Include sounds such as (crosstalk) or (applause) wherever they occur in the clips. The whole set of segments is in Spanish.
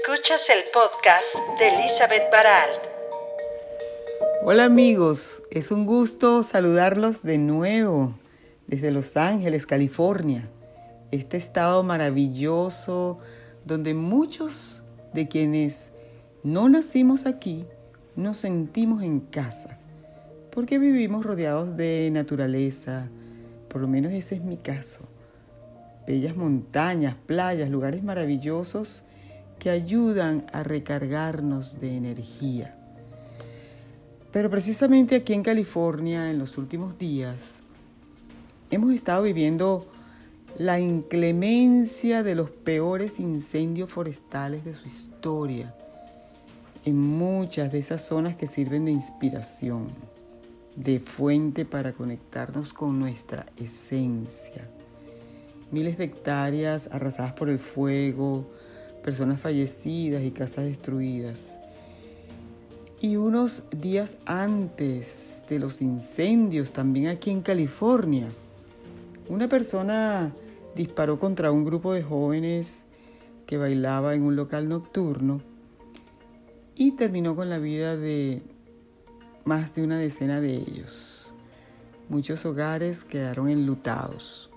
Escuchas el podcast de Elizabeth Baralt. Hola amigos, es un gusto saludarlos de nuevo desde Los Ángeles, California, este estado maravilloso donde muchos de quienes no nacimos aquí nos sentimos en casa, porque vivimos rodeados de naturaleza, por lo menos ese es mi caso. Bellas montañas, playas, lugares maravillosos que ayudan a recargarnos de energía. Pero precisamente aquí en California, en los últimos días, hemos estado viviendo la inclemencia de los peores incendios forestales de su historia en muchas de esas zonas que sirven de inspiración, de fuente para conectarnos con nuestra esencia. Miles de hectáreas arrasadas por el fuego, personas fallecidas y casas destruidas. Y unos días antes de los incendios, también aquí en California, una persona disparó contra un grupo de jóvenes que bailaba en un local nocturno y terminó con la vida de más de una decena de ellos. Muchos hogares quedaron enlutados.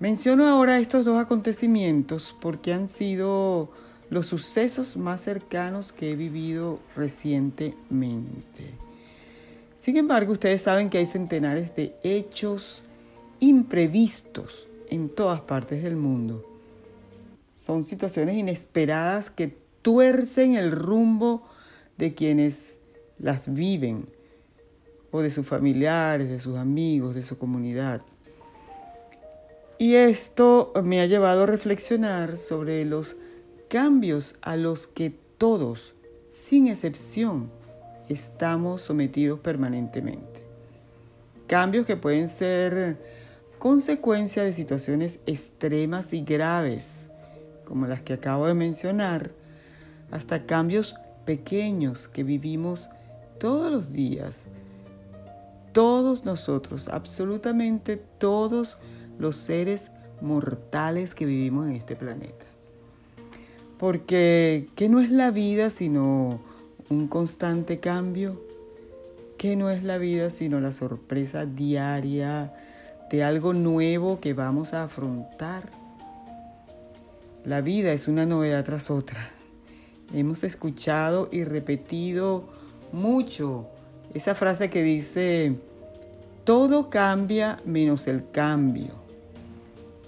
Menciono ahora estos dos acontecimientos porque han sido los sucesos más cercanos que he vivido recientemente. Sin embargo, ustedes saben que hay centenares de hechos imprevistos en todas partes del mundo. Son situaciones inesperadas que tuercen el rumbo de quienes las viven o de sus familiares, de sus amigos, de su comunidad. Y esto me ha llevado a reflexionar sobre los cambios a los que todos, sin excepción, estamos sometidos permanentemente. Cambios que pueden ser consecuencia de situaciones extremas y graves, como las que acabo de mencionar, hasta cambios pequeños que vivimos todos los días. Todos nosotros, absolutamente todos los seres mortales que vivimos en este planeta. Porque, ¿qué no es la vida sino un constante cambio? ¿Qué no es la vida sino la sorpresa diaria de algo nuevo que vamos a afrontar? La vida es una novedad tras otra. Hemos escuchado y repetido mucho esa frase que dice, todo cambia menos el cambio.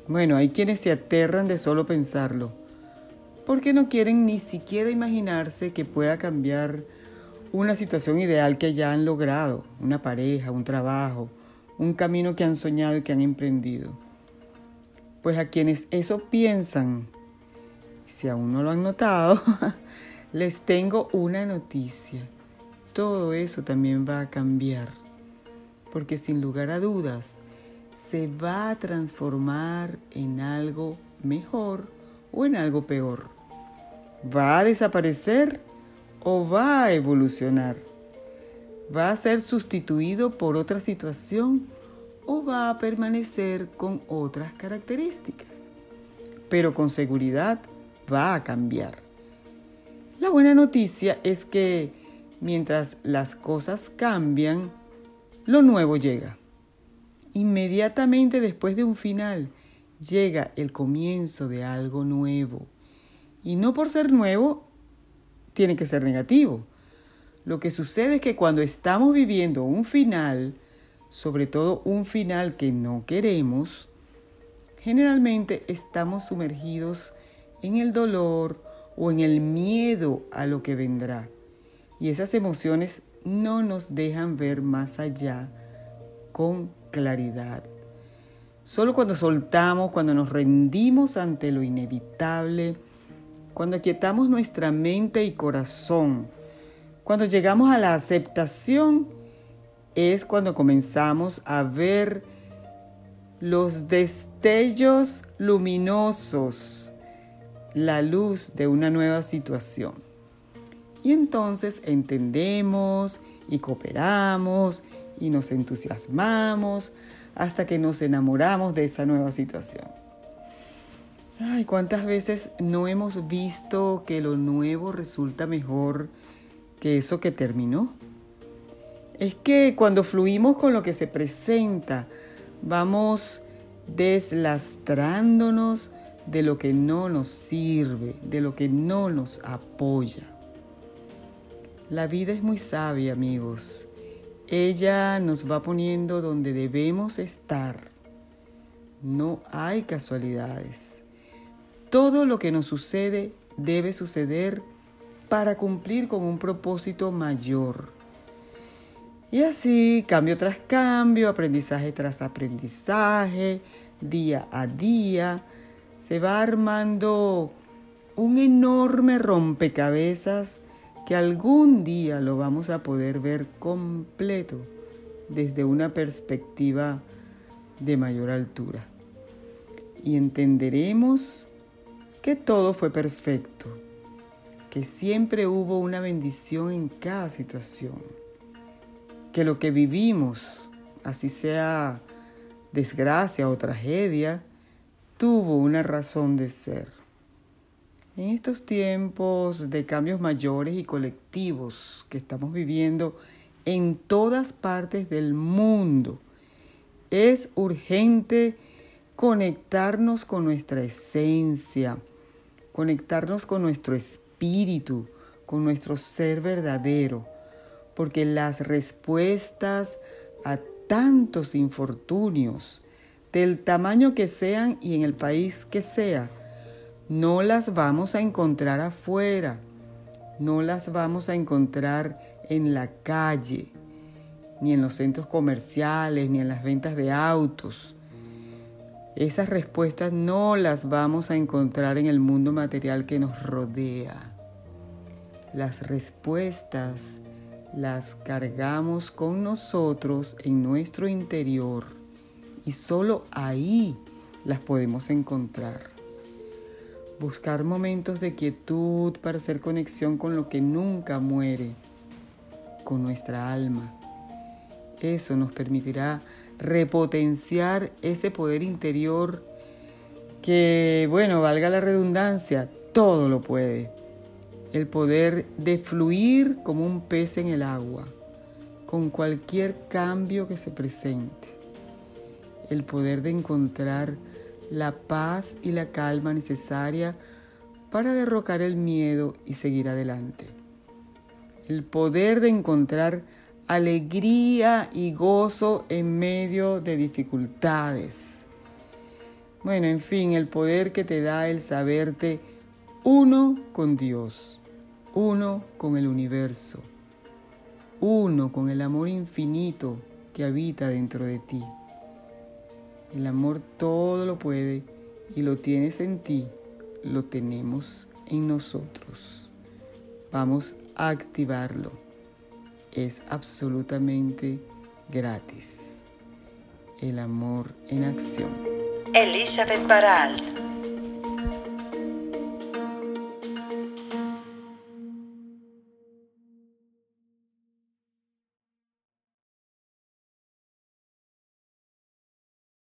Bueno, hay quienes se aterran de solo pensarlo, porque no quieren ni siquiera imaginarse que pueda cambiar una situación ideal que ya han logrado, una pareja, un trabajo, un camino que han soñado y que han emprendido. Pues a quienes eso piensan, si aún no lo han notado, (laughs) les tengo una noticia. Todo eso también va a cambiar, porque sin lugar a dudas, se va a transformar en algo mejor o en algo peor. ¿Va a desaparecer o va a evolucionar? ¿Va a ser sustituido por otra situación o va a permanecer con otras características? Pero con seguridad va a cambiar. La buena noticia es que mientras las cosas cambian, lo nuevo llega. Inmediatamente después de un final llega el comienzo de algo nuevo. Y no por ser nuevo tiene que ser negativo. Lo que sucede es que cuando estamos viviendo un final, sobre todo un final que no queremos, generalmente estamos sumergidos en el dolor o en el miedo a lo que vendrá. Y esas emociones no nos dejan ver más allá con claridad. Solo cuando soltamos, cuando nos rendimos ante lo inevitable, cuando aquietamos nuestra mente y corazón, cuando llegamos a la aceptación, es cuando comenzamos a ver los destellos luminosos, la luz de una nueva situación. Y entonces entendemos y cooperamos y nos entusiasmamos hasta que nos enamoramos de esa nueva situación. Ay, cuántas veces no hemos visto que lo nuevo resulta mejor que eso que terminó. Es que cuando fluimos con lo que se presenta, vamos deslastrándonos de lo que no nos sirve, de lo que no nos apoya. La vida es muy sabia, amigos. Ella nos va poniendo donde debemos estar. No hay casualidades. Todo lo que nos sucede debe suceder para cumplir con un propósito mayor. Y así, cambio tras cambio, aprendizaje tras aprendizaje, día a día, se va armando un enorme rompecabezas que algún día lo vamos a poder ver completo desde una perspectiva de mayor altura. Y entenderemos que todo fue perfecto, que siempre hubo una bendición en cada situación, que lo que vivimos, así sea desgracia o tragedia, tuvo una razón de ser. En estos tiempos de cambios mayores y colectivos que estamos viviendo en todas partes del mundo, es urgente conectarnos con nuestra esencia, conectarnos con nuestro espíritu, con nuestro ser verdadero, porque las respuestas a tantos infortunios, del tamaño que sean y en el país que sea, no las vamos a encontrar afuera, no las vamos a encontrar en la calle, ni en los centros comerciales, ni en las ventas de autos. Esas respuestas no las vamos a encontrar en el mundo material que nos rodea. Las respuestas las cargamos con nosotros en nuestro interior y solo ahí las podemos encontrar. Buscar momentos de quietud para hacer conexión con lo que nunca muere, con nuestra alma. Eso nos permitirá repotenciar ese poder interior que, bueno, valga la redundancia, todo lo puede. El poder de fluir como un pez en el agua, con cualquier cambio que se presente el poder de encontrar la paz y la calma necesaria para derrocar el miedo y seguir adelante. El poder de encontrar alegría y gozo en medio de dificultades. Bueno, en fin, el poder que te da el saberte uno con Dios, uno con el universo, uno con el amor infinito que habita dentro de ti. El amor todo lo puede y lo tienes en ti, lo tenemos en nosotros. Vamos a activarlo. Es absolutamente gratis. El amor en acción. Elizabeth Baralt